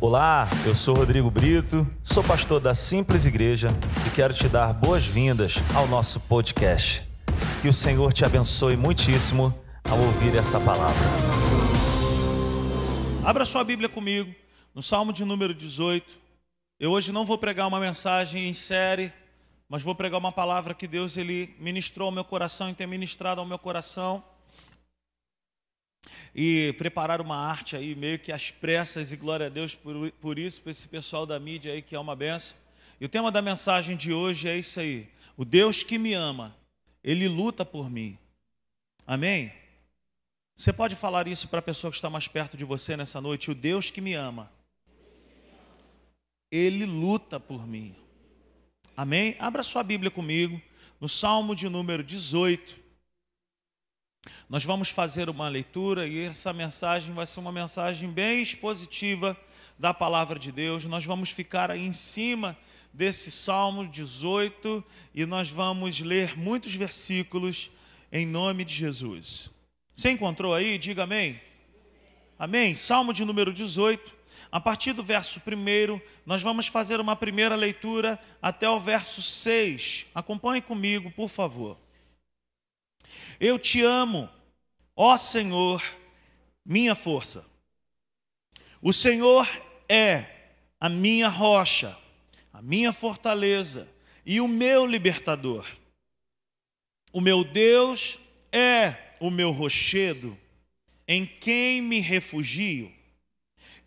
Olá, eu sou Rodrigo Brito, sou pastor da Simples Igreja e quero te dar boas-vindas ao nosso podcast. Que o Senhor te abençoe muitíssimo ao ouvir essa palavra. Abra sua Bíblia comigo, no Salmo de número 18. Eu hoje não vou pregar uma mensagem em série, mas vou pregar uma palavra que Deus ele ministrou ao meu coração e tem ministrado ao meu coração e preparar uma arte aí, meio que às pressas, e glória a Deus por, por isso, para esse pessoal da mídia aí que é uma benção. E o tema da mensagem de hoje é isso aí: o Deus que me ama, ele luta por mim. Amém? Você pode falar isso para a pessoa que está mais perto de você nessa noite: o Deus que me ama, ele luta por mim. Amém? Abra sua Bíblia comigo, no Salmo de número 18. Nós vamos fazer uma leitura e essa mensagem vai ser uma mensagem bem expositiva da palavra de Deus. Nós vamos ficar aí em cima desse Salmo 18 e nós vamos ler muitos versículos em nome de Jesus. Você encontrou aí? Diga amém. Amém. Salmo de número 18. A partir do verso 1, nós vamos fazer uma primeira leitura até o verso 6. Acompanhe comigo, por favor. Eu te amo, ó Senhor, minha força. O Senhor é a minha rocha, a minha fortaleza e o meu libertador. O meu Deus é o meu rochedo, em quem me refugio.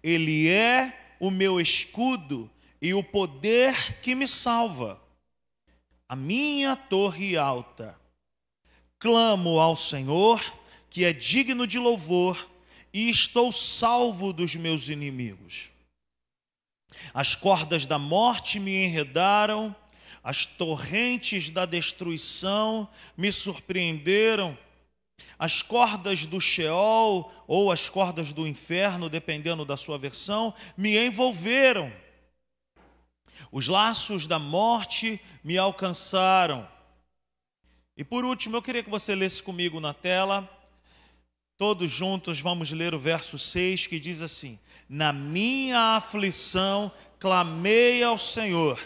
Ele é o meu escudo e o poder que me salva. A minha torre alta clamo ao Senhor, que é digno de louvor, e estou salvo dos meus inimigos. As cordas da morte me enredaram, as torrentes da destruição me surpreenderam, as cordas do Sheol ou as cordas do inferno, dependendo da sua versão, me envolveram. Os laços da morte me alcançaram e por último, eu queria que você lesse comigo na tela. Todos juntos vamos ler o verso 6 que diz assim: Na minha aflição clamei ao Senhor,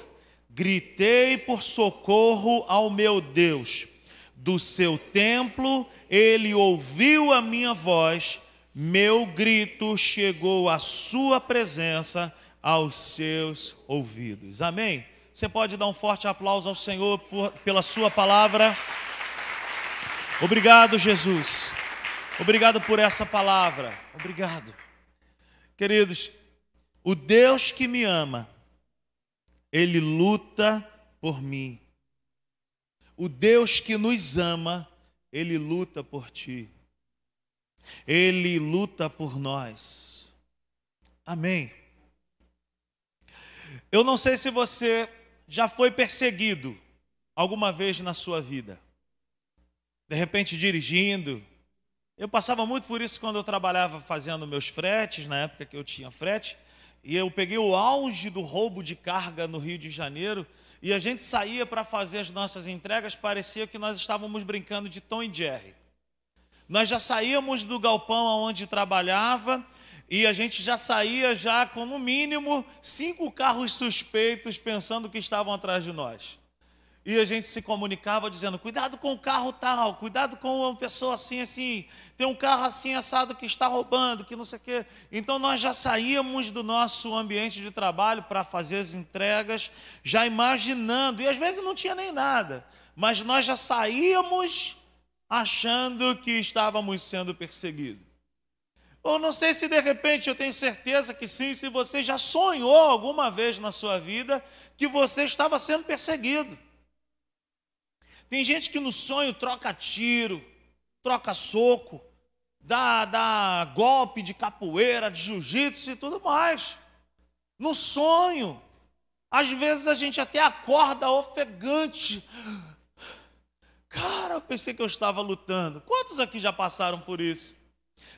gritei por socorro ao meu Deus. Do seu templo ele ouviu a minha voz, meu grito chegou à sua presença, aos seus ouvidos. Amém? Você pode dar um forte aplauso ao Senhor por, pela Sua palavra. Obrigado, Jesus. Obrigado por essa palavra. Obrigado. Queridos, o Deus que me ama, Ele luta por mim. O Deus que nos ama, Ele luta por ti. Ele luta por nós. Amém. Eu não sei se você já foi perseguido alguma vez na sua vida? De repente dirigindo. Eu passava muito por isso quando eu trabalhava fazendo meus fretes, na época que eu tinha frete, e eu peguei o auge do roubo de carga no Rio de Janeiro, e a gente saía para fazer as nossas entregas, parecia que nós estávamos brincando de Tom e Jerry. Nós já saíamos do galpão onde trabalhava e a gente já saía já com no mínimo cinco carros suspeitos pensando que estavam atrás de nós. E a gente se comunicava dizendo: cuidado com o carro tal, cuidado com uma pessoa assim, assim, tem um carro assim assado que está roubando, que não sei o quê. Então nós já saíamos do nosso ambiente de trabalho para fazer as entregas, já imaginando, e às vezes não tinha nem nada, mas nós já saíamos achando que estávamos sendo perseguidos. Ou não sei se de repente eu tenho certeza que sim, se você já sonhou alguma vez na sua vida que você estava sendo perseguido. Tem gente que no sonho troca tiro, troca soco, dá, dá golpe de capoeira, de jiu-jitsu e tudo mais. No sonho. Às vezes a gente até acorda ofegante. Cara, eu pensei que eu estava lutando. Quantos aqui já passaram por isso?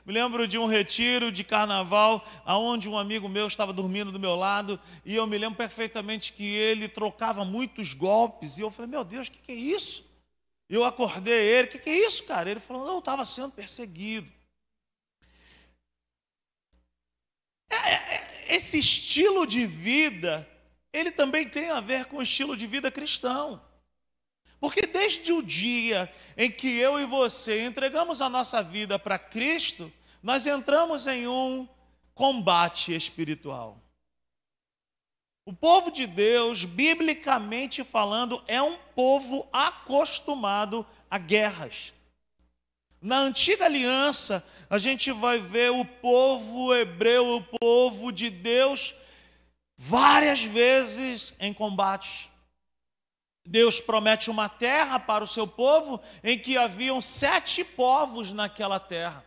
Me lembro de um retiro de carnaval, aonde um amigo meu estava dormindo do meu lado, e eu me lembro perfeitamente que ele trocava muitos golpes, e eu falei, meu Deus, o que, que é isso? Eu acordei ele, o que, que é isso, cara? Ele falou, não, eu estava sendo perseguido. É, é, esse estilo de vida, ele também tem a ver com o estilo de vida cristão. Porque desde o dia em que eu e você entregamos a nossa vida para Cristo, nós entramos em um combate espiritual. O povo de Deus, biblicamente falando, é um povo acostumado a guerras. Na antiga aliança, a gente vai ver o povo hebreu, o povo de Deus, várias vezes em combates. Deus promete uma terra para o seu povo em que haviam sete povos naquela terra.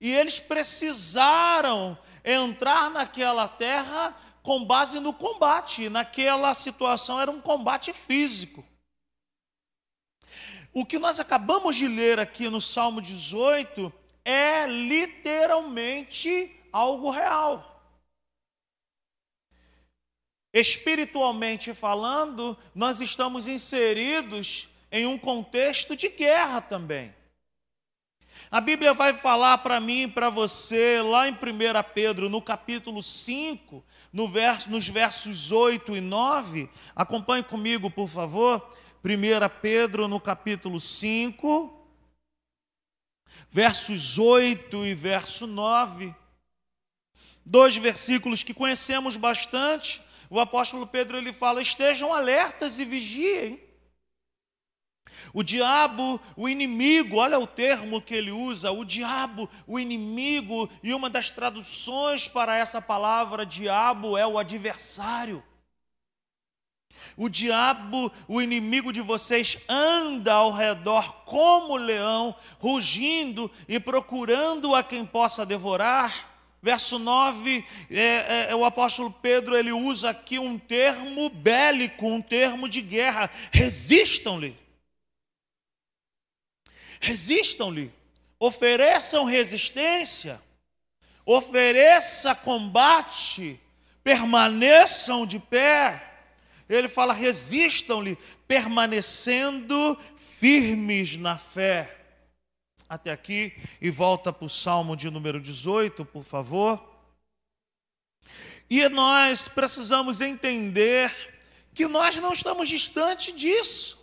E eles precisaram entrar naquela terra com base no combate. Naquela situação era um combate físico. O que nós acabamos de ler aqui no Salmo 18 é literalmente algo real. Espiritualmente falando, nós estamos inseridos em um contexto de guerra também. A Bíblia vai falar para mim e para você, lá em 1 Pedro, no capítulo 5, no verso, nos versos 8 e 9. Acompanhe comigo, por favor. 1 Pedro, no capítulo 5, versos 8 e verso 9. Dois versículos que conhecemos bastante. O apóstolo Pedro ele fala: "Estejam alertas e vigiem". O diabo, o inimigo, olha o termo que ele usa, o diabo, o inimigo, e uma das traduções para essa palavra diabo é o adversário. O diabo, o inimigo de vocês, anda ao redor como leão, rugindo e procurando a quem possa devorar. Verso 9, é, é, é, o apóstolo Pedro ele usa aqui um termo bélico, um termo de guerra. Resistam-lhe. Resistam-lhe. Ofereçam resistência. Ofereça combate. Permaneçam de pé ele fala: resistam-lhe, permanecendo firmes na fé. Até aqui, e volta para o Salmo de número 18, por favor. E nós precisamos entender que nós não estamos distante disso.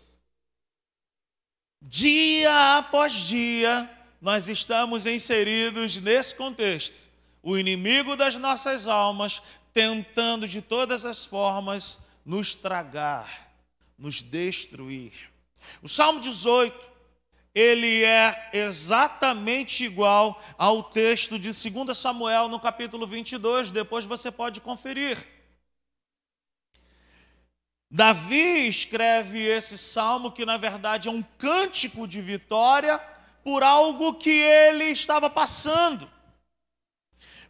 Dia após dia, nós estamos inseridos nesse contexto. O inimigo das nossas almas tentando de todas as formas nos tragar, nos destruir. O Salmo 18, ele é exatamente igual ao texto de 2 Samuel no capítulo 22, depois você pode conferir. Davi escreve esse salmo que na verdade é um cântico de vitória por algo que ele estava passando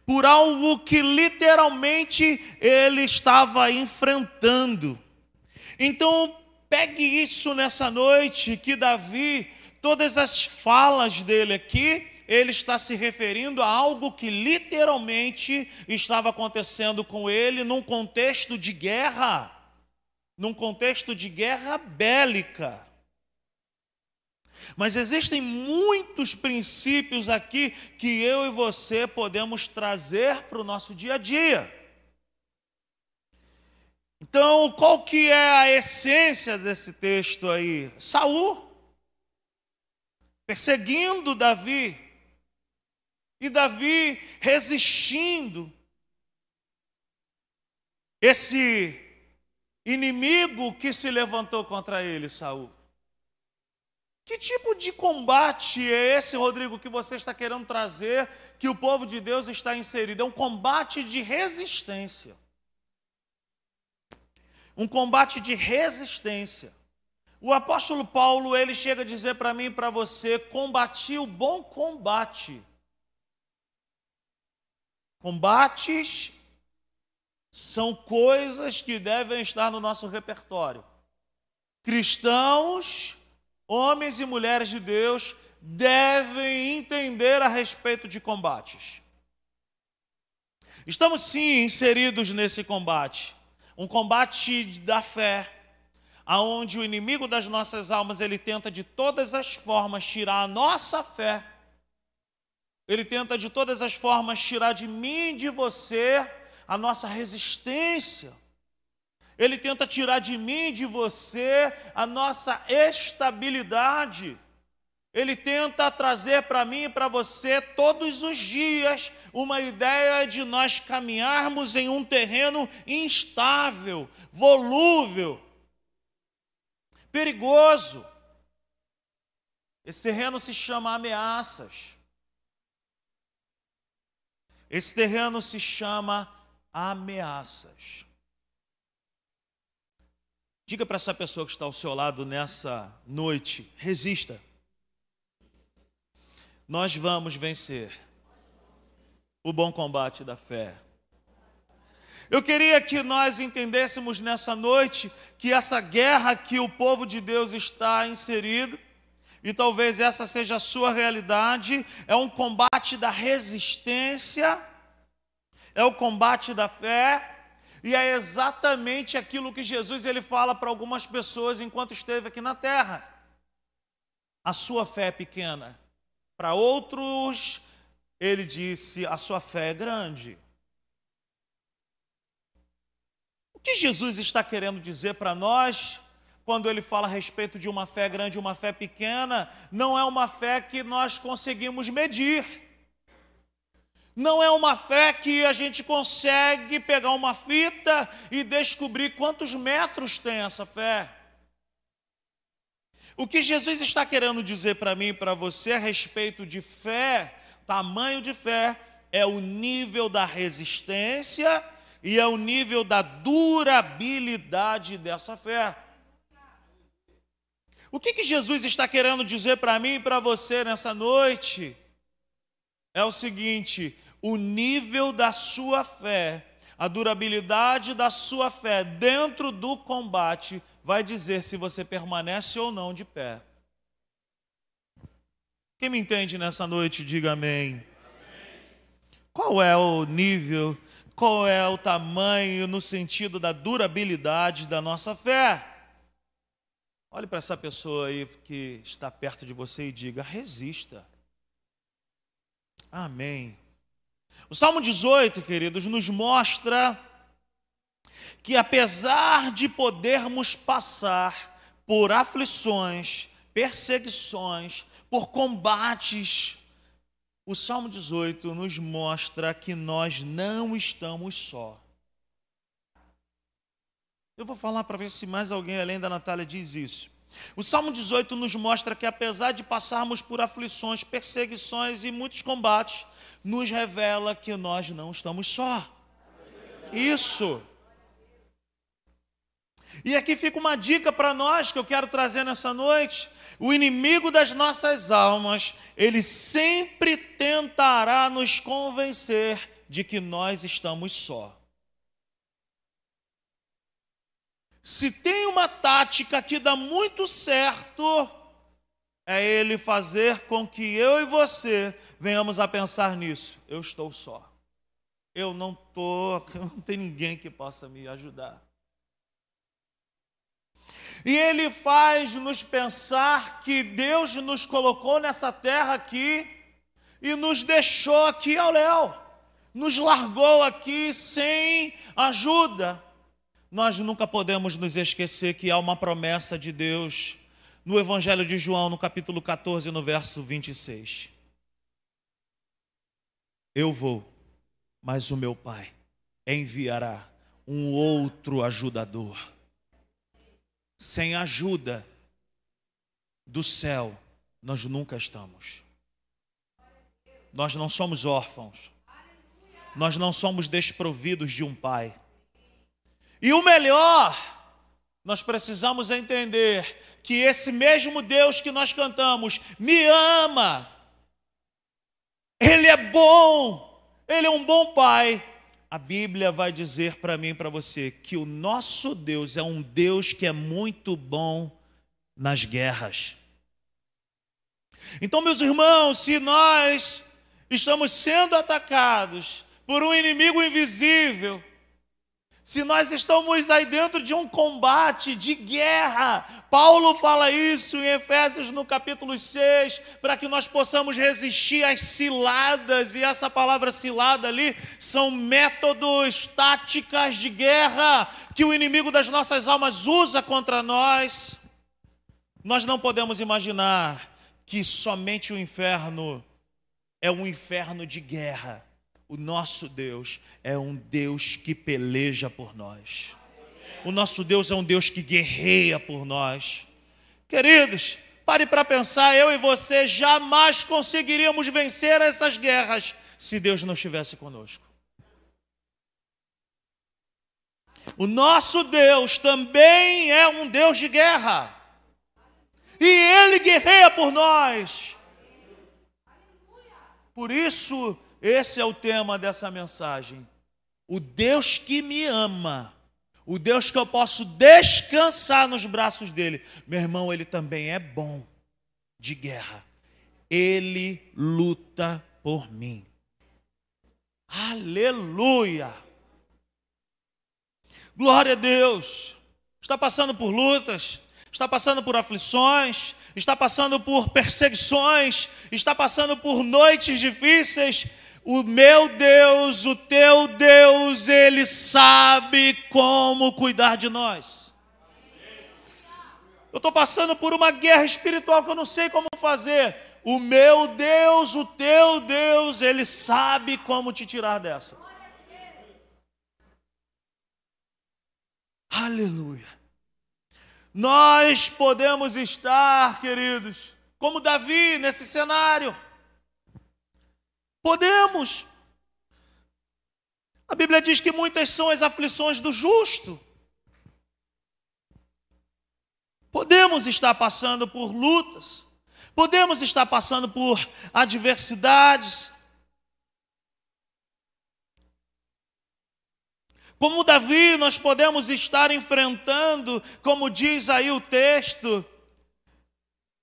por algo que literalmente ele estava enfrentando. Então, pegue isso nessa noite que Davi, todas as falas dele aqui, ele está se referindo a algo que literalmente estava acontecendo com ele num contexto de guerra, num contexto de guerra bélica. Mas existem muitos princípios aqui que eu e você podemos trazer para o nosso dia a dia. Então, qual que é a essência desse texto aí? Saul perseguindo Davi e Davi resistindo esse inimigo que se levantou contra ele, Saul. Que tipo de combate é esse, Rodrigo, que você está querendo trazer, que o povo de Deus está inserido? É um combate de resistência. Um combate de resistência. O apóstolo Paulo, ele chega a dizer para mim e para você: combati o bom combate. Combates são coisas que devem estar no nosso repertório. Cristãos homens e mulheres de Deus devem entender a respeito de combates. Estamos sim inseridos nesse combate, um combate da fé, aonde o inimigo das nossas almas ele tenta de todas as formas tirar a nossa fé. Ele tenta de todas as formas tirar de mim de você a nossa resistência. Ele tenta tirar de mim, de você, a nossa estabilidade. Ele tenta trazer para mim e para você todos os dias uma ideia de nós caminharmos em um terreno instável, volúvel, perigoso. Esse terreno se chama ameaças. Esse terreno se chama ameaças. Diga para essa pessoa que está ao seu lado nessa noite: resista. Nós vamos vencer o bom combate da fé. Eu queria que nós entendêssemos nessa noite que essa guerra que o povo de Deus está inserido, e talvez essa seja a sua realidade, é um combate da resistência, é o combate da fé, e é exatamente aquilo que Jesus ele fala para algumas pessoas enquanto esteve aqui na terra. A sua fé é pequena. Para outros, ele disse: a sua fé é grande. Que Jesus está querendo dizer para nós quando ele fala a respeito de uma fé grande e uma fé pequena? Não é uma fé que nós conseguimos medir. Não é uma fé que a gente consegue pegar uma fita e descobrir quantos metros tem essa fé. O que Jesus está querendo dizer para mim e para você a respeito de fé, tamanho de fé, é o nível da resistência e é o nível da durabilidade dessa fé. O que, que Jesus está querendo dizer para mim e para você nessa noite? É o seguinte: o nível da sua fé, a durabilidade da sua fé dentro do combate vai dizer se você permanece ou não de pé. Quem me entende nessa noite, diga amém. amém. Qual é o nível, qual é o tamanho no sentido da durabilidade da nossa fé? Olhe para essa pessoa aí que está perto de você e diga: resista. Amém. O Salmo 18, queridos, nos mostra que apesar de podermos passar por aflições, perseguições, por combates, o Salmo 18 nos mostra que nós não estamos só. Eu vou falar para ver se mais alguém além da Natália diz isso. O Salmo 18 nos mostra que apesar de passarmos por aflições, perseguições e muitos combates, nos revela que nós não estamos só. Isso. E aqui fica uma dica para nós que eu quero trazer nessa noite. O inimigo das nossas almas, ele sempre tentará nos convencer de que nós estamos só. Se tem uma tática que dá muito certo, é ele fazer com que eu e você venhamos a pensar nisso. Eu estou só. Eu não estou, não tem ninguém que possa me ajudar. E ele faz nos pensar que Deus nos colocou nessa terra aqui e nos deixou aqui ao léu, nos largou aqui sem ajuda. Nós nunca podemos nos esquecer que há uma promessa de Deus no Evangelho de João, no capítulo 14, no verso 26. Eu vou, mas o meu Pai enviará um outro ajudador. Sem ajuda do céu, nós nunca estamos. Nós não somos órfãos. Nós não somos desprovidos de um pai. E o melhor, nós precisamos entender que esse mesmo Deus que nós cantamos me ama, Ele é bom, Ele é um bom Pai. A Bíblia vai dizer para mim e para você que o nosso Deus é um Deus que é muito bom nas guerras. Então, meus irmãos, se nós estamos sendo atacados por um inimigo invisível, se nós estamos aí dentro de um combate, de guerra, Paulo fala isso em Efésios no capítulo 6, para que nós possamos resistir às ciladas, e essa palavra cilada ali são métodos, táticas de guerra que o inimigo das nossas almas usa contra nós. Nós não podemos imaginar que somente o inferno é um inferno de guerra o nosso Deus é um Deus que peleja por nós. O nosso Deus é um Deus que guerreia por nós. Queridos, pare para pensar, eu e você jamais conseguiríamos vencer essas guerras se Deus não estivesse conosco. O nosso Deus também é um Deus de guerra. E Ele guerreia por nós. Por isso, esse é o tema dessa mensagem. O Deus que me ama, o Deus que eu posso descansar nos braços dele. Meu irmão, ele também é bom de guerra. Ele luta por mim. Aleluia! Glória a Deus! Está passando por lutas, está passando por aflições, está passando por perseguições, está passando por noites difíceis, o meu Deus, o teu Deus, Ele sabe como cuidar de nós. Eu estou passando por uma guerra espiritual que eu não sei como fazer. O meu Deus, o teu Deus, Ele sabe como te tirar dessa. Aleluia. Nós podemos estar, queridos, como Davi nesse cenário. Podemos. A Bíblia diz que muitas são as aflições do justo. Podemos estar passando por lutas, podemos estar passando por adversidades. Como Davi, nós podemos estar enfrentando, como diz aí o texto,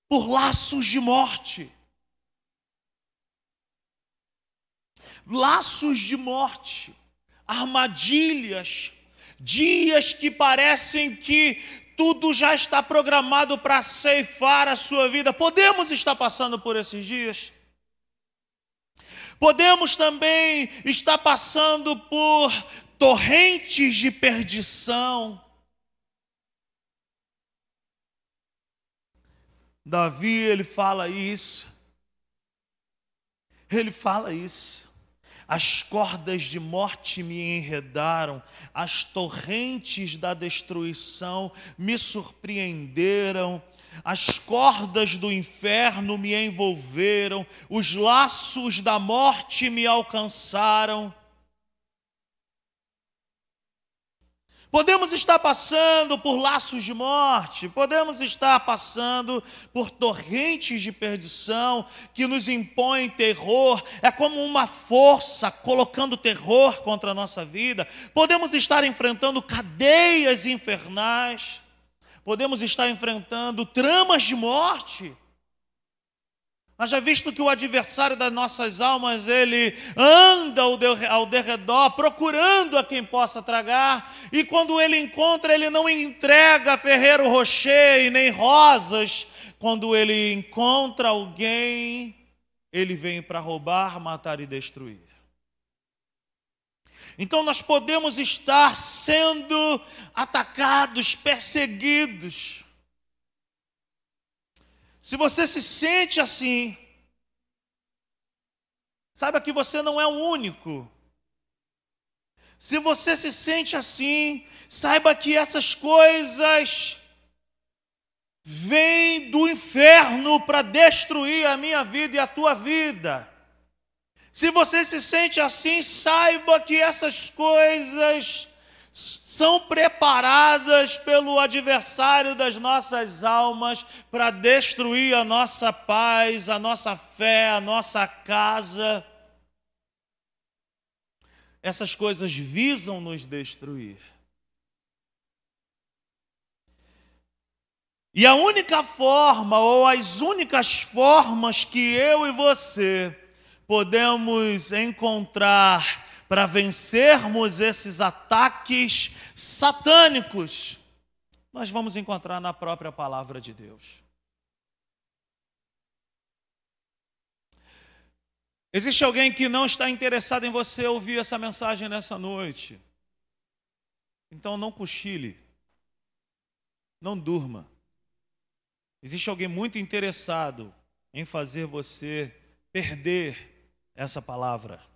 por laços de morte. Laços de morte, armadilhas, dias que parecem que tudo já está programado para ceifar a sua vida. Podemos estar passando por esses dias. Podemos também estar passando por torrentes de perdição. Davi, ele fala isso. Ele fala isso. As cordas de morte me enredaram, as torrentes da destruição me surpreenderam, as cordas do inferno me envolveram, os laços da morte me alcançaram. Podemos estar passando por laços de morte, podemos estar passando por torrentes de perdição que nos impõem terror, é como uma força colocando terror contra a nossa vida. Podemos estar enfrentando cadeias infernais, podemos estar enfrentando tramas de morte. Já visto que o adversário das nossas almas, ele anda ao derredor, procurando a quem possa tragar, e quando ele encontra, ele não entrega ferreiro rocher e nem rosas. Quando ele encontra alguém, ele vem para roubar, matar e destruir. Então nós podemos estar sendo atacados, perseguidos, se você se sente assim, saiba que você não é o único. Se você se sente assim, saiba que essas coisas vêm do inferno para destruir a minha vida e a tua vida. Se você se sente assim, saiba que essas coisas são preparadas pelo adversário das nossas almas para destruir a nossa paz, a nossa fé, a nossa casa. Essas coisas visam nos destruir. E a única forma, ou as únicas formas que eu e você podemos encontrar para vencermos esses ataques satânicos, nós vamos encontrar na própria palavra de Deus. Existe alguém que não está interessado em você ouvir essa mensagem nessa noite? Então não cochile, não durma. Existe alguém muito interessado em fazer você perder essa palavra.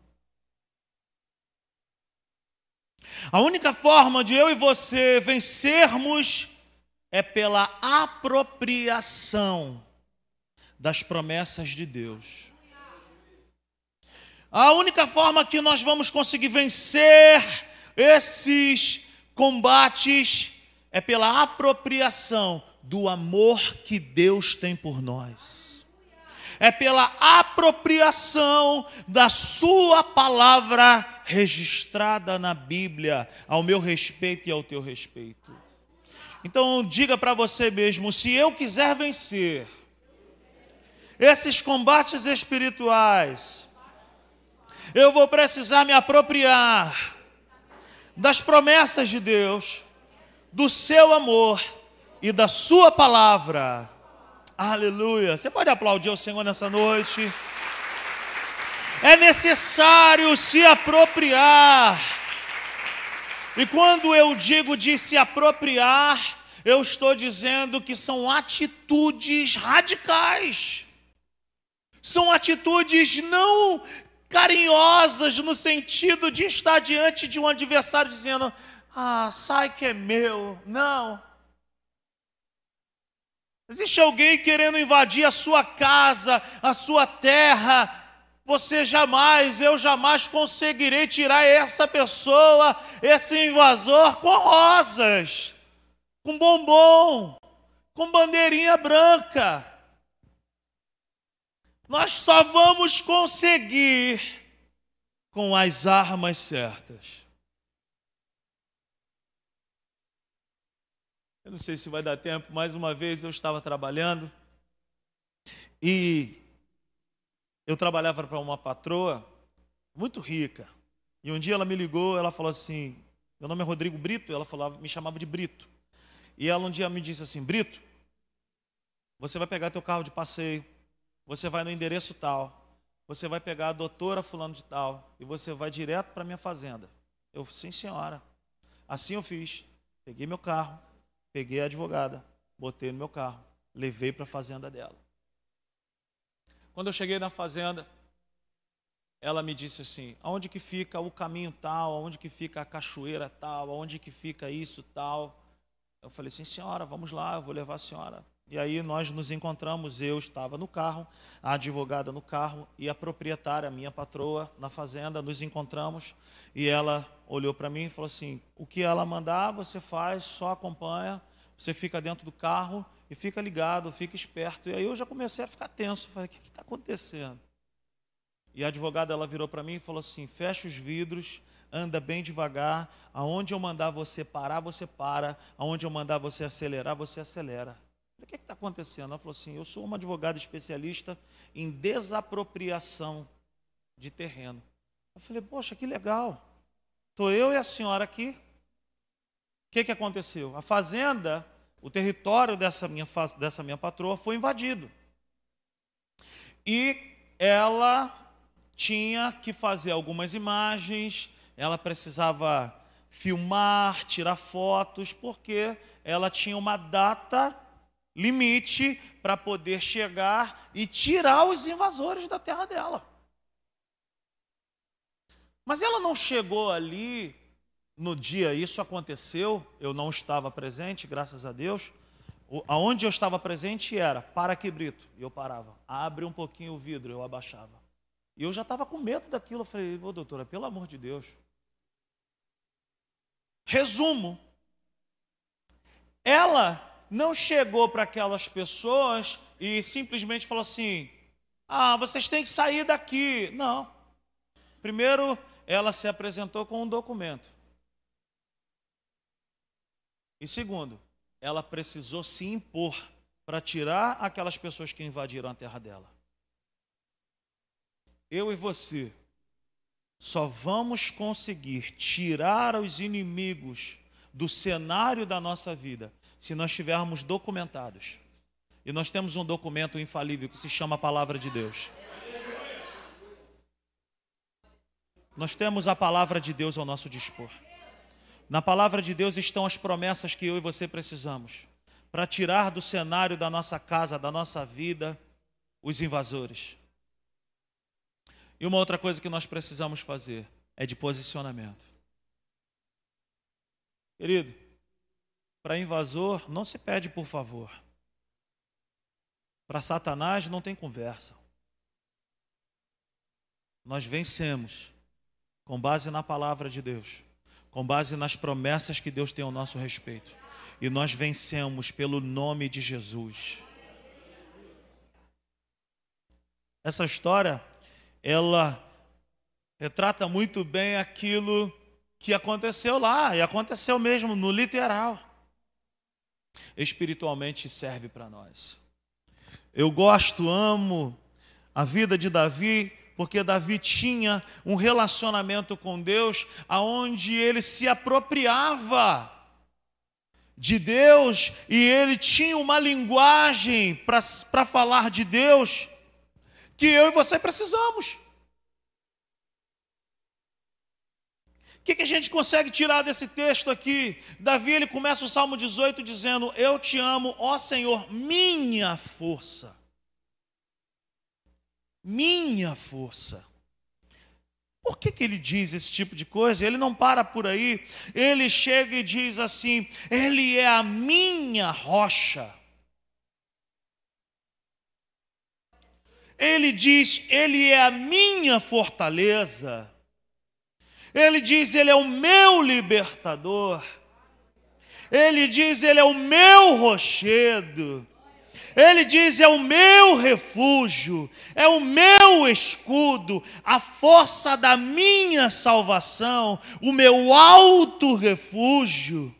A única forma de eu e você vencermos é pela apropriação das promessas de Deus. A única forma que nós vamos conseguir vencer esses combates é pela apropriação do amor que Deus tem por nós. É pela apropriação da Sua palavra registrada na Bíblia, ao meu respeito e ao teu respeito. Então, diga para você mesmo: se eu quiser vencer esses combates espirituais, eu vou precisar me apropriar das promessas de Deus, do seu amor e da sua palavra. Aleluia. Você pode aplaudir o Senhor nessa noite? É necessário se apropriar. E quando eu digo de se apropriar, eu estou dizendo que são atitudes radicais. São atitudes não carinhosas no sentido de estar diante de um adversário dizendo: "Ah, sai que é meu". Não. Existe alguém querendo invadir a sua casa, a sua terra, você jamais, eu jamais conseguirei tirar essa pessoa, esse invasor, com rosas, com bombom, com bandeirinha branca. Nós só vamos conseguir com as armas certas. Não sei se vai dar tempo, mais uma vez eu estava trabalhando e eu trabalhava para uma patroa muito rica. E um dia ela me ligou, ela falou assim: meu nome é Rodrigo Brito, ela falava, me chamava de Brito. E ela um dia me disse assim: Brito, você vai pegar teu carro de passeio, você vai no endereço tal, você vai pegar a doutora fulano de tal e você vai direto para minha fazenda. Eu, sim senhora. Assim eu fiz. Peguei meu carro, peguei a advogada, botei no meu carro, levei para a fazenda dela. Quando eu cheguei na fazenda, ela me disse assim: aonde que fica o caminho tal, aonde que fica a cachoeira tal, aonde que fica isso tal. Eu falei assim, senhora, vamos lá, eu vou levar a senhora. E aí nós nos encontramos, eu estava no carro, a advogada no carro e a proprietária, minha patroa, na fazenda, nos encontramos e ela olhou para mim e falou assim: o que ela mandar, você faz, só acompanha, você fica dentro do carro e fica ligado, fica esperto. E aí eu já comecei a ficar tenso. Falei, o que está acontecendo? E a advogada ela virou para mim e falou assim: fecha os vidros, anda bem devagar. Aonde eu mandar você parar, você para. Aonde eu mandar você acelerar, você acelera. O que está acontecendo? Ela falou assim: eu sou uma advogada especialista em desapropriação de terreno. Eu falei, poxa, que legal. Estou eu e a senhora aqui. O que, que aconteceu? A fazenda o território dessa minha, dessa minha patroa foi invadido. E ela tinha que fazer algumas imagens, ela precisava filmar, tirar fotos, porque ela tinha uma data limite para poder chegar e tirar os invasores da terra dela. Mas ela não chegou ali no dia isso aconteceu, eu não estava presente, graças a Deus. Aonde eu estava presente era, para que Brito? E eu parava. Abre um pouquinho o vidro, eu abaixava. E eu já estava com medo daquilo. Eu falei, ô doutora, pelo amor de Deus. Resumo. Ela não chegou para aquelas pessoas e simplesmente falou assim: ah, vocês têm que sair daqui. Não. Primeiro, ela se apresentou com um documento. E segundo, ela precisou se impor para tirar aquelas pessoas que invadiram a terra dela. Eu e você só vamos conseguir tirar os inimigos do cenário da nossa vida se nós estivermos documentados. E nós temos um documento infalível que se chama a Palavra de Deus. Nós temos a palavra de Deus ao nosso dispor. Na palavra de Deus estão as promessas que eu e você precisamos para tirar do cenário da nossa casa, da nossa vida, os invasores. E uma outra coisa que nós precisamos fazer é de posicionamento. Querido, para invasor não se pede por favor. Para Satanás não tem conversa. Nós vencemos com base na palavra de Deus, com base nas promessas que Deus tem ao nosso respeito. E nós vencemos pelo nome de Jesus. Essa história, ela retrata muito bem aquilo que aconteceu lá, e aconteceu mesmo no literal. Espiritualmente serve para nós. Eu gosto, amo a vida de Davi, porque Davi tinha um relacionamento com Deus aonde ele se apropriava de Deus e ele tinha uma linguagem para falar de Deus que eu e você precisamos. O que, que, a gente consegue tirar desse texto aqui? Davi ele começa o Salmo 18 dizendo: Eu te amo, ó Senhor, minha força minha força. Por que, que ele diz esse tipo de coisa? Ele não para por aí, ele chega e diz assim: Ele é a minha rocha. Ele diz: Ele é a minha fortaleza. Ele diz: Ele é o meu libertador. Ele diz: Ele é o meu rochedo. Ele diz: é o meu refúgio, é o meu escudo, a força da minha salvação, o meu alto refúgio.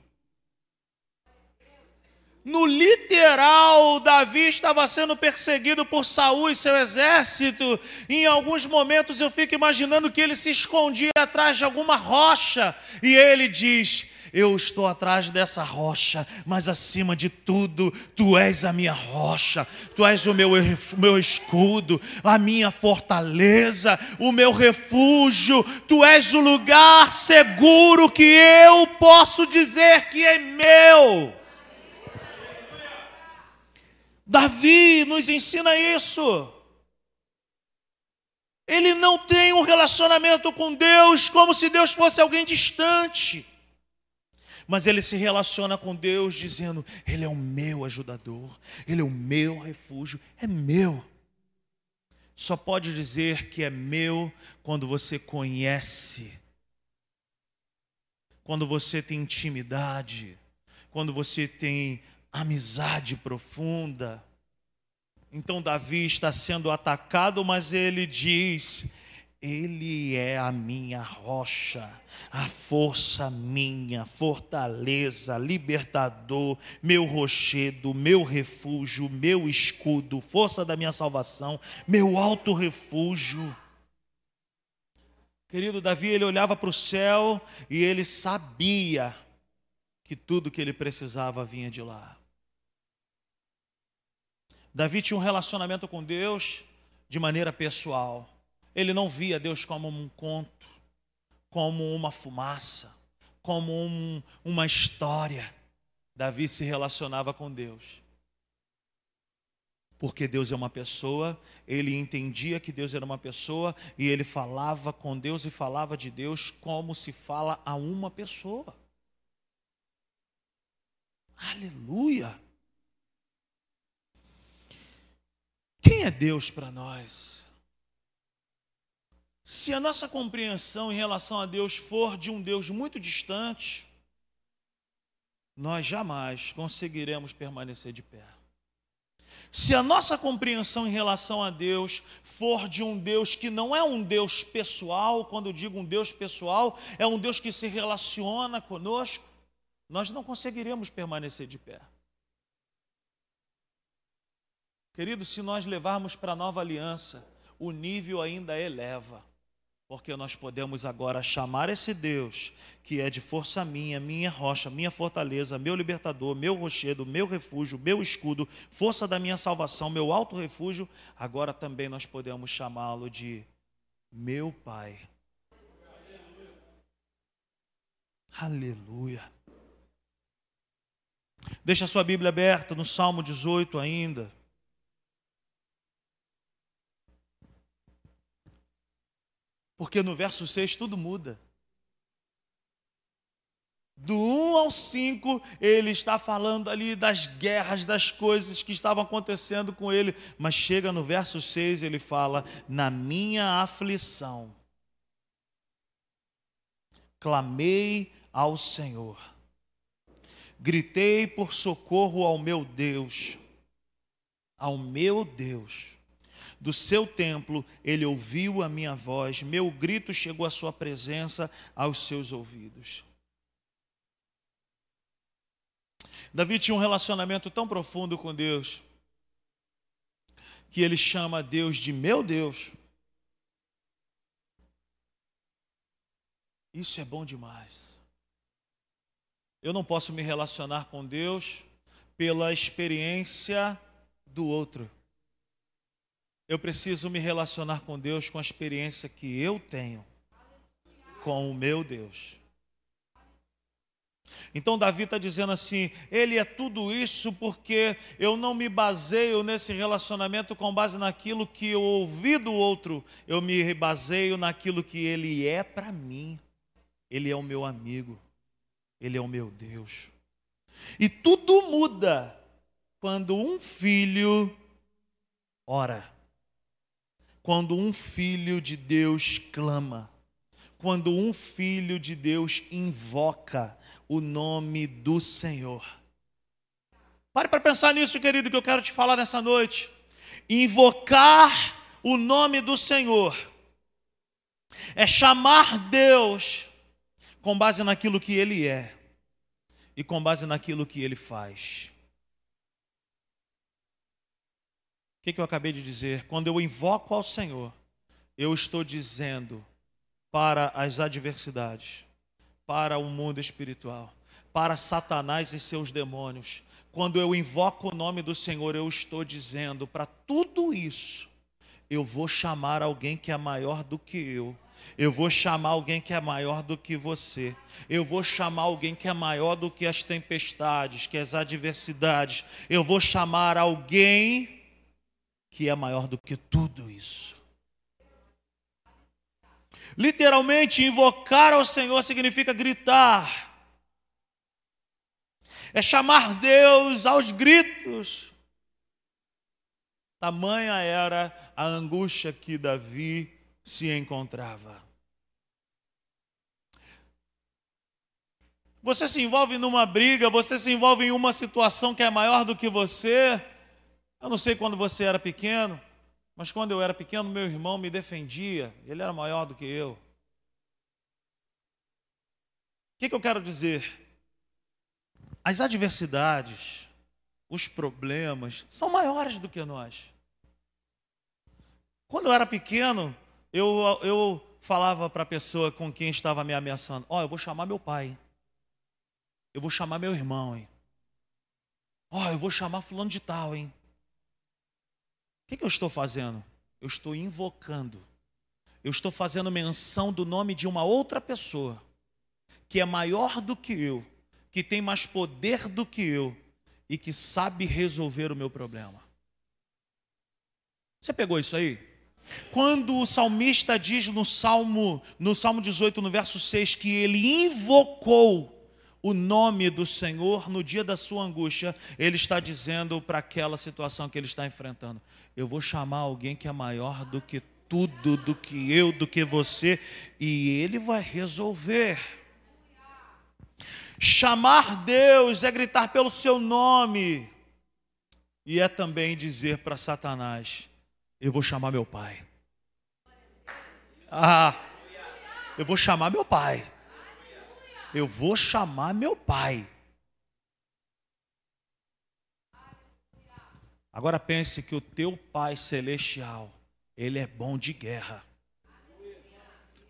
No literal, Davi estava sendo perseguido por Saul e seu exército. Em alguns momentos eu fico imaginando que ele se escondia atrás de alguma rocha. E ele diz: eu estou atrás dessa rocha, mas acima de tudo, tu és a minha rocha, tu és o meu, meu escudo, a minha fortaleza, o meu refúgio, tu és o lugar seguro que eu posso dizer que é meu. Davi nos ensina isso. Ele não tem um relacionamento com Deus como se Deus fosse alguém distante mas ele se relaciona com Deus dizendo: Ele é o meu ajudador, Ele é o meu refúgio, é meu. Só pode dizer que é meu quando você conhece, quando você tem intimidade, quando você tem amizade profunda. Então, Davi está sendo atacado, mas ele diz: ele é a minha rocha, a força minha, fortaleza, libertador, meu rochedo, meu refúgio, meu escudo, força da minha salvação, meu alto refúgio. Querido Davi, ele olhava para o céu e ele sabia que tudo que ele precisava vinha de lá. Davi tinha um relacionamento com Deus de maneira pessoal. Ele não via Deus como um conto, como uma fumaça, como um, uma história. Davi se relacionava com Deus. Porque Deus é uma pessoa, ele entendia que Deus era uma pessoa e ele falava com Deus e falava de Deus como se fala a uma pessoa. Aleluia! Quem é Deus para nós? Se a nossa compreensão em relação a Deus for de um Deus muito distante, nós jamais conseguiremos permanecer de pé. Se a nossa compreensão em relação a Deus for de um Deus que não é um Deus pessoal, quando eu digo um Deus pessoal, é um Deus que se relaciona conosco, nós não conseguiremos permanecer de pé. Querido, se nós levarmos para a nova aliança, o nível ainda eleva porque nós podemos agora chamar esse Deus, que é de força minha, minha rocha, minha fortaleza, meu libertador, meu rochedo, meu refúgio, meu escudo, força da minha salvação, meu alto refúgio, agora também nós podemos chamá-lo de meu Pai. Aleluia. Deixa a sua Bíblia aberta no Salmo 18 ainda. Porque no verso 6 tudo muda. Do 1 ao 5, ele está falando ali das guerras, das coisas que estavam acontecendo com ele, mas chega no verso 6, ele fala: Na minha aflição, clamei ao Senhor, gritei por socorro ao meu Deus, ao meu Deus do seu templo, ele ouviu a minha voz, meu grito chegou à sua presença, aos seus ouvidos. Davi tinha um relacionamento tão profundo com Deus, que ele chama Deus de meu Deus. Isso é bom demais. Eu não posso me relacionar com Deus pela experiência do outro. Eu preciso me relacionar com Deus com a experiência que eu tenho com o meu Deus. Então Davi está dizendo assim: ele é tudo isso porque eu não me baseio nesse relacionamento com base naquilo que eu ouvi do outro, eu me baseio naquilo que ele é para mim. Ele é o meu amigo, ele é o meu Deus. E tudo muda quando um filho ora quando um filho de Deus clama, quando um filho de Deus invoca o nome do Senhor. Pare para pensar nisso, querido, que eu quero te falar nessa noite. Invocar o nome do Senhor é chamar Deus com base naquilo que Ele é e com base naquilo que Ele faz. O que, que eu acabei de dizer? Quando eu invoco ao Senhor, eu estou dizendo para as adversidades, para o mundo espiritual, para Satanás e seus demônios. Quando eu invoco o nome do Senhor, eu estou dizendo para tudo isso, eu vou chamar alguém que é maior do que eu. Eu vou chamar alguém que é maior do que você. Eu vou chamar alguém que é maior do que as tempestades, que as adversidades. Eu vou chamar alguém que é maior do que tudo isso. Literalmente, invocar ao Senhor significa gritar, é chamar Deus aos gritos. Tamanha era a angústia que Davi se encontrava. Você se envolve numa briga, você se envolve em uma situação que é maior do que você, eu não sei quando você era pequeno, mas quando eu era pequeno, meu irmão me defendia, ele era maior do que eu. O que, que eu quero dizer? As adversidades, os problemas, são maiores do que nós. Quando eu era pequeno, eu, eu falava para a pessoa com quem estava me ameaçando: Ó, oh, eu vou chamar meu pai. Eu vou chamar meu irmão, hein? Ó, oh, eu vou chamar fulano de tal, hein? O que, que eu estou fazendo? Eu estou invocando. Eu estou fazendo menção do nome de uma outra pessoa que é maior do que eu, que tem mais poder do que eu e que sabe resolver o meu problema. Você pegou isso aí? Quando o salmista diz no Salmo, no Salmo 18, no verso 6, que ele invocou o nome do Senhor no dia da sua angústia, ele está dizendo para aquela situação que ele está enfrentando: eu vou chamar alguém que é maior do que tudo, do que eu, do que você, e ele vai resolver. Chamar Deus é gritar pelo seu nome, e é também dizer para Satanás: eu vou chamar meu pai. Ah, eu vou chamar meu pai eu vou chamar meu pai. Agora pense que o teu Pai celestial, ele é bom de guerra.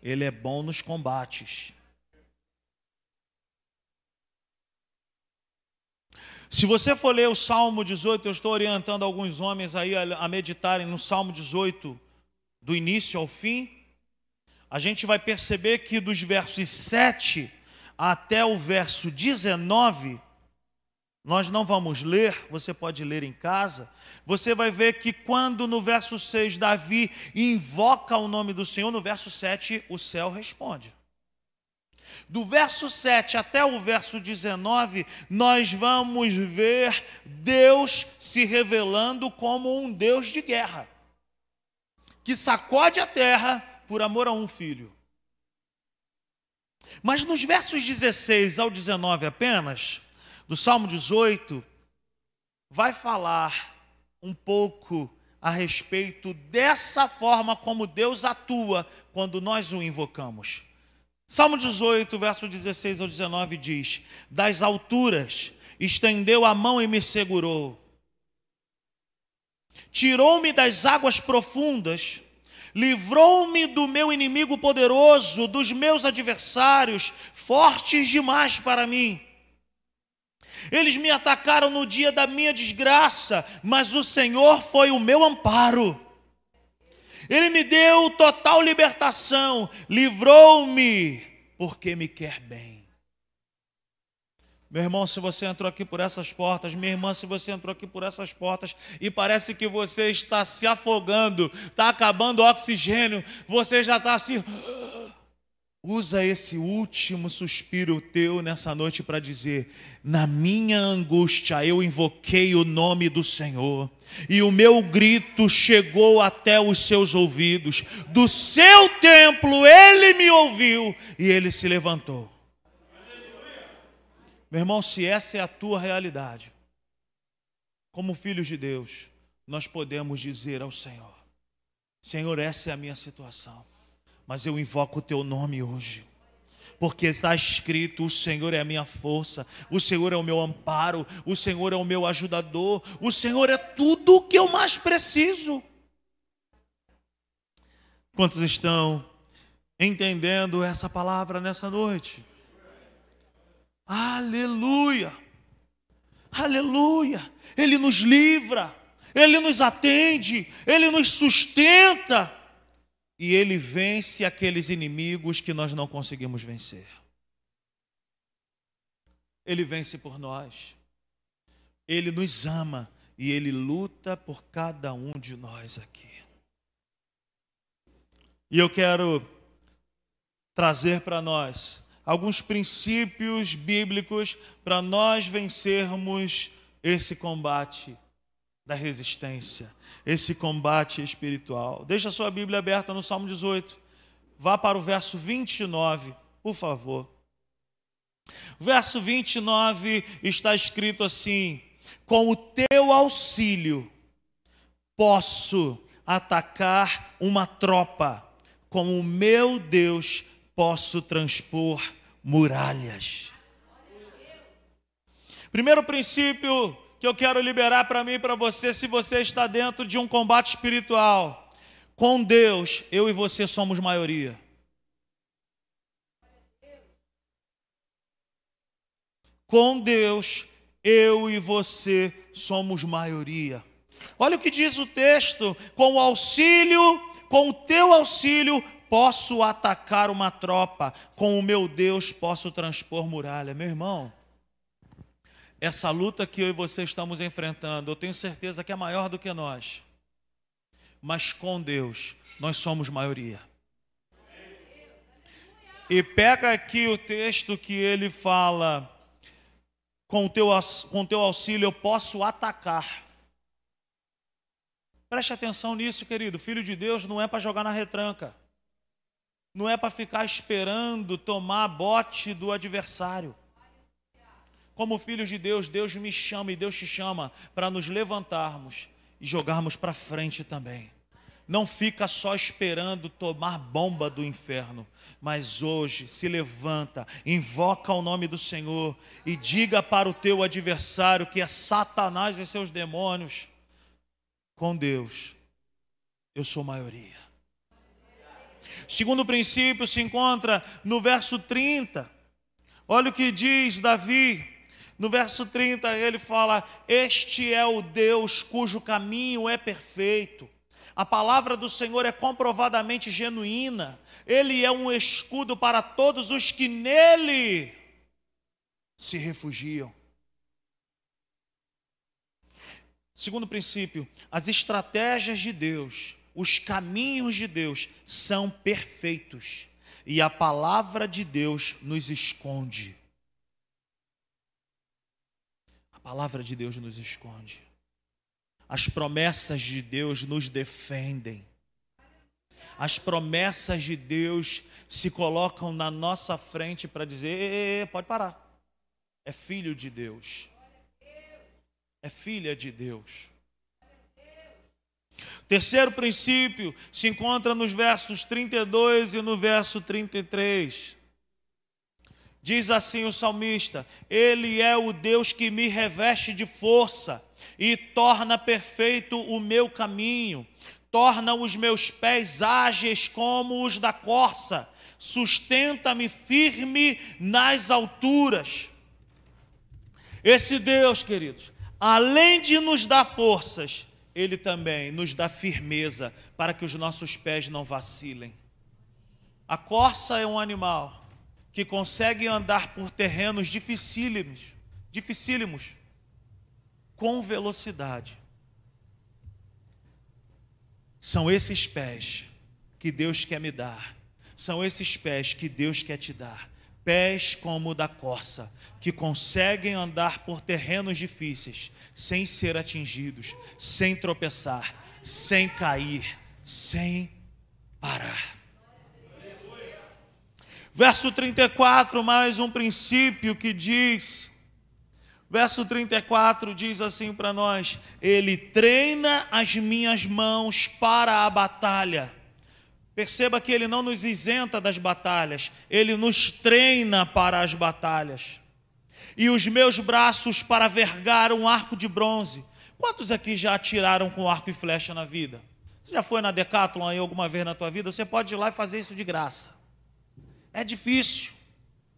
Ele é bom nos combates. Se você for ler o Salmo 18, eu estou orientando alguns homens aí a meditarem no Salmo 18, do início ao fim. A gente vai perceber que dos versos 7 até o verso 19, nós não vamos ler, você pode ler em casa. Você vai ver que quando no verso 6 Davi invoca o nome do Senhor, no verso 7 o céu responde. Do verso 7 até o verso 19, nós vamos ver Deus se revelando como um Deus de guerra, que sacode a terra por amor a um filho. Mas nos versos 16 ao 19 apenas, do Salmo 18, vai falar um pouco a respeito dessa forma como Deus atua quando nós o invocamos. Salmo 18, verso 16 ao 19 diz: Das alturas estendeu a mão e me segurou, tirou-me das águas profundas, livrou-me do meu inimigo poderoso, dos meus adversários, fortes demais para mim. Eles me atacaram no dia da minha desgraça, mas o Senhor foi o meu amparo. Ele me deu total libertação, livrou-me, porque me quer bem. Meu irmão, se você entrou aqui por essas portas, minha irmã, se você entrou aqui por essas portas e parece que você está se afogando, está acabando o oxigênio, você já está assim. Usa esse último suspiro teu nessa noite para dizer: na minha angústia eu invoquei o nome do Senhor, e o meu grito chegou até os seus ouvidos. Do seu templo ele me ouviu e ele se levantou. Meu irmão, se essa é a tua realidade, como filhos de Deus, nós podemos dizer ao Senhor: Senhor, essa é a minha situação mas eu invoco o teu nome hoje. Porque está escrito: o Senhor é a minha força, o Senhor é o meu amparo, o Senhor é o meu ajudador, o Senhor é tudo o que eu mais preciso. Quantos estão entendendo essa palavra nessa noite? Aleluia! Aleluia! Ele nos livra, Ele nos atende, Ele nos sustenta e ele vence aqueles inimigos que nós não conseguimos vencer. Ele vence por nós. Ele nos ama e ele luta por cada um de nós aqui. E eu quero trazer para nós alguns princípios bíblicos para nós vencermos esse combate da resistência, esse combate espiritual. Deixa a sua Bíblia aberta no Salmo 18. Vá para o verso 29, por favor. Verso 29 está escrito assim: Com o teu auxílio posso atacar uma tropa, com o meu Deus posso transpor muralhas. Primeiro princípio que eu quero liberar para mim e para você, se você está dentro de um combate espiritual. Com Deus, eu e você somos maioria. Com Deus, eu e você somos maioria. Olha o que diz o texto: com o auxílio, com o teu auxílio, posso atacar uma tropa, com o meu Deus posso transpor muralha. Meu irmão, essa luta que eu e você estamos enfrentando, eu tenho certeza que é maior do que nós. Mas com Deus, nós somos maioria. E pega aqui o texto que ele fala: com teu, com teu auxílio eu posso atacar. Preste atenção nisso, querido. Filho de Deus não é para jogar na retranca. Não é para ficar esperando tomar bote do adversário. Como filhos de Deus, Deus me chama e Deus te chama para nos levantarmos e jogarmos para frente também. Não fica só esperando tomar bomba do inferno, mas hoje se levanta, invoca o nome do Senhor e diga para o teu adversário que é Satanás e seus demônios: com Deus, eu sou maioria. Segundo princípio se encontra no verso 30. Olha o que diz Davi. No verso 30 ele fala: Este é o Deus cujo caminho é perfeito. A palavra do Senhor é comprovadamente genuína. Ele é um escudo para todos os que nele se refugiam. Segundo princípio, as estratégias de Deus, os caminhos de Deus são perfeitos e a palavra de Deus nos esconde. A palavra de Deus nos esconde. As promessas de Deus nos defendem. As promessas de Deus se colocam na nossa frente para dizer: pode parar. É filho de Deus é filha de Deus. Terceiro princípio se encontra nos versos 32 e no verso 33. Diz assim o salmista: Ele é o Deus que me reveste de força e torna perfeito o meu caminho, torna os meus pés ágeis como os da corça, sustenta-me firme nas alturas. Esse Deus, queridos, além de nos dar forças, Ele também nos dá firmeza para que os nossos pés não vacilem. A corça é um animal que consegue andar por terrenos dificílimos, dificílimos, com velocidade. São esses pés que Deus quer me dar, são esses pés que Deus quer te dar pés como o da corça, que conseguem andar por terrenos difíceis, sem ser atingidos, sem tropeçar, sem cair, sem parar. Verso 34, mais um princípio que diz, verso 34 diz assim para nós: Ele treina as minhas mãos para a batalha Perceba que ele não nos isenta das batalhas, ele nos treina para as batalhas. E os meus braços para vergar um arco de bronze. Quantos aqui já atiraram com arco e flecha na vida? Você já foi na Decathlon aí alguma vez na tua vida? Você pode ir lá e fazer isso de graça. É difícil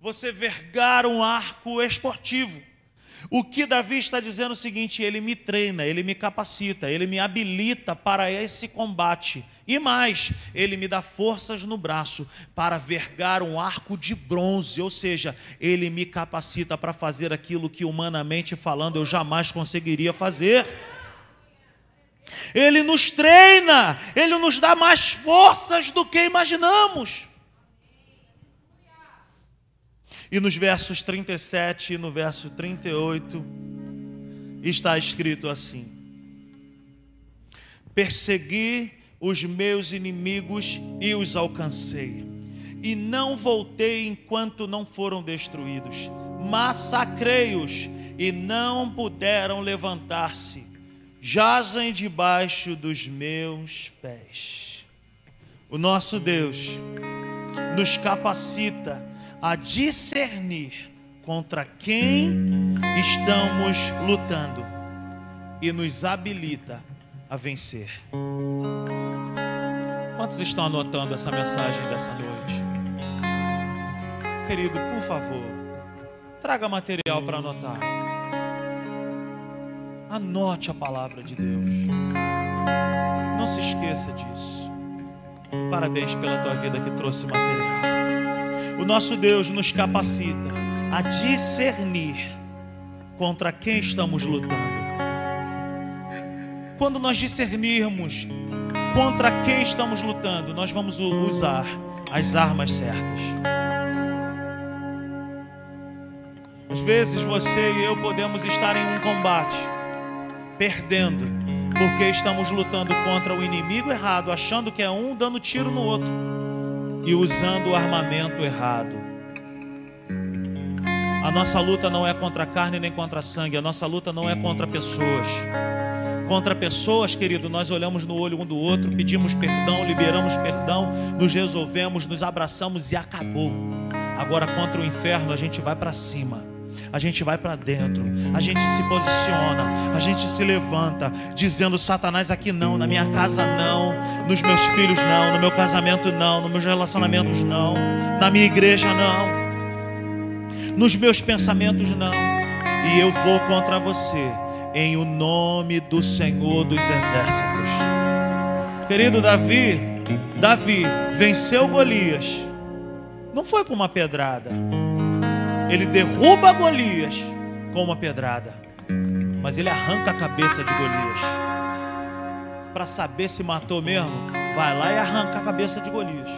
você vergar um arco esportivo. O que Davi está dizendo é o seguinte: ele me treina, ele me capacita, ele me habilita para esse combate. E mais, ele me dá forças no braço para vergar um arco de bronze, ou seja, ele me capacita para fazer aquilo que humanamente falando eu jamais conseguiria fazer. Ele nos treina, ele nos dá mais forças do que imaginamos. E nos versos 37 e no verso 38 está escrito assim: Persegui os meus inimigos e os alcancei, e não voltei enquanto não foram destruídos. Massacrei-os e não puderam levantar-se, jazem debaixo dos meus pés. O nosso Deus nos capacita a discernir contra quem estamos lutando e nos habilita a vencer. Quantos estão anotando essa mensagem dessa noite? Querido, por favor, traga material para anotar. Anote a palavra de Deus. Não se esqueça disso. Parabéns pela tua vida que trouxe material. O nosso Deus nos capacita a discernir contra quem estamos lutando. Quando nós discernirmos contra quem estamos lutando, nós vamos usar as armas certas. Às vezes você e eu podemos estar em um combate, perdendo, porque estamos lutando contra o inimigo errado, achando que é um dando tiro no outro e usando o armamento errado. A nossa luta não é contra a carne nem contra a sangue, a nossa luta não é contra pessoas. Contra pessoas, querido, nós olhamos no olho um do outro, pedimos perdão, liberamos perdão, nos resolvemos, nos abraçamos e acabou. Agora contra o inferno a gente vai para cima. A gente vai para dentro, a gente se posiciona, a gente se levanta, dizendo: Satanás, aqui não, na minha casa não, nos meus filhos não, no meu casamento não, nos meus relacionamentos não, na minha igreja não, nos meus pensamentos não, e eu vou contra você, em o nome do Senhor dos Exércitos. Querido Davi, Davi venceu Golias, não foi com uma pedrada ele derruba Golias com uma pedrada, mas ele arranca a cabeça de Golias. Para saber se matou mesmo, vai lá e arranca a cabeça de Golias.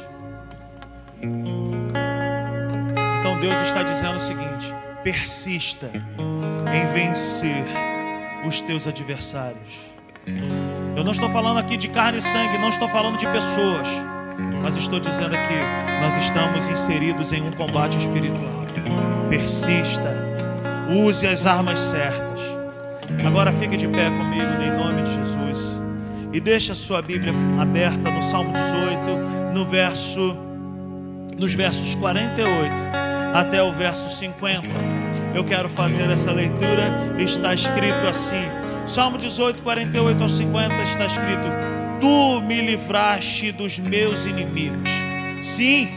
Então Deus está dizendo o seguinte: persista em vencer os teus adversários. Eu não estou falando aqui de carne e sangue, não estou falando de pessoas, mas estou dizendo aqui, nós estamos inseridos em um combate espiritual persista, use as armas certas. Agora fique de pé comigo em nome de Jesus e deixe a sua Bíblia aberta no Salmo 18, no verso nos versos 48 até o verso 50. Eu quero fazer essa leitura, está escrito assim: Salmo 18, 48 ao 50 está escrito: Tu me livraste dos meus inimigos. Sim,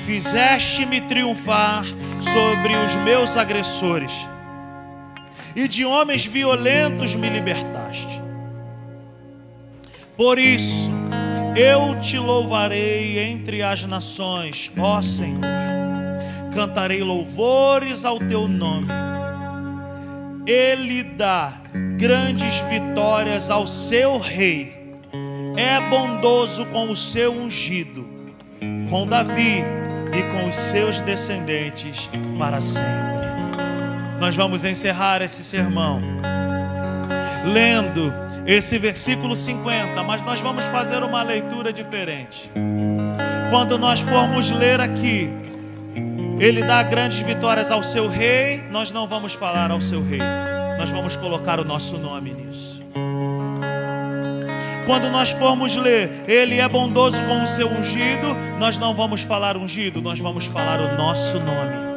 fizeste-me triunfar sobre os meus agressores, e de homens violentos me libertaste. Por isso, eu te louvarei entre as nações, ó Senhor, cantarei louvores ao teu nome. Ele dá grandes vitórias ao seu rei, é bondoso com o seu ungido, com Davi e com os seus descendentes para sempre. Nós vamos encerrar esse sermão lendo esse versículo 50, mas nós vamos fazer uma leitura diferente. Quando nós formos ler aqui, ele dá grandes vitórias ao seu rei, nós não vamos falar ao seu rei, nós vamos colocar o nosso nome nisso. Quando nós formos ler, Ele é bondoso com o seu ungido, nós não vamos falar ungido, nós vamos falar o nosso nome.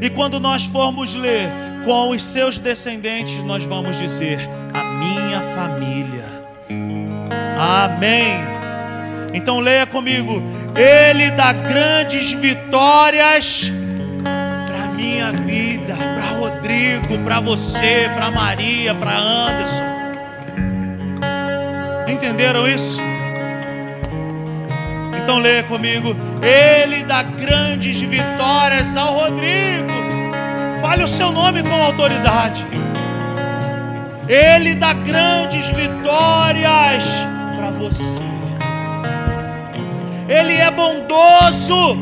E quando nós formos ler com os seus descendentes, nós vamos dizer: a minha família. Amém. Então leia comigo: Ele dá grandes vitórias para minha vida, para Rodrigo, para você, para Maria, para Anderson. Entenderam isso? Então leia comigo. Ele dá grandes vitórias ao Rodrigo. Fale o seu nome com autoridade. Ele dá grandes vitórias para você. Ele é bondoso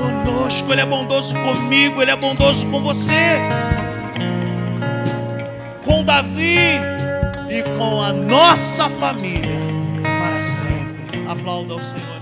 conosco, ele é bondoso comigo, ele é bondoso com você. Com Davi, e com a nossa família para sempre. Aplauda ao Senhor.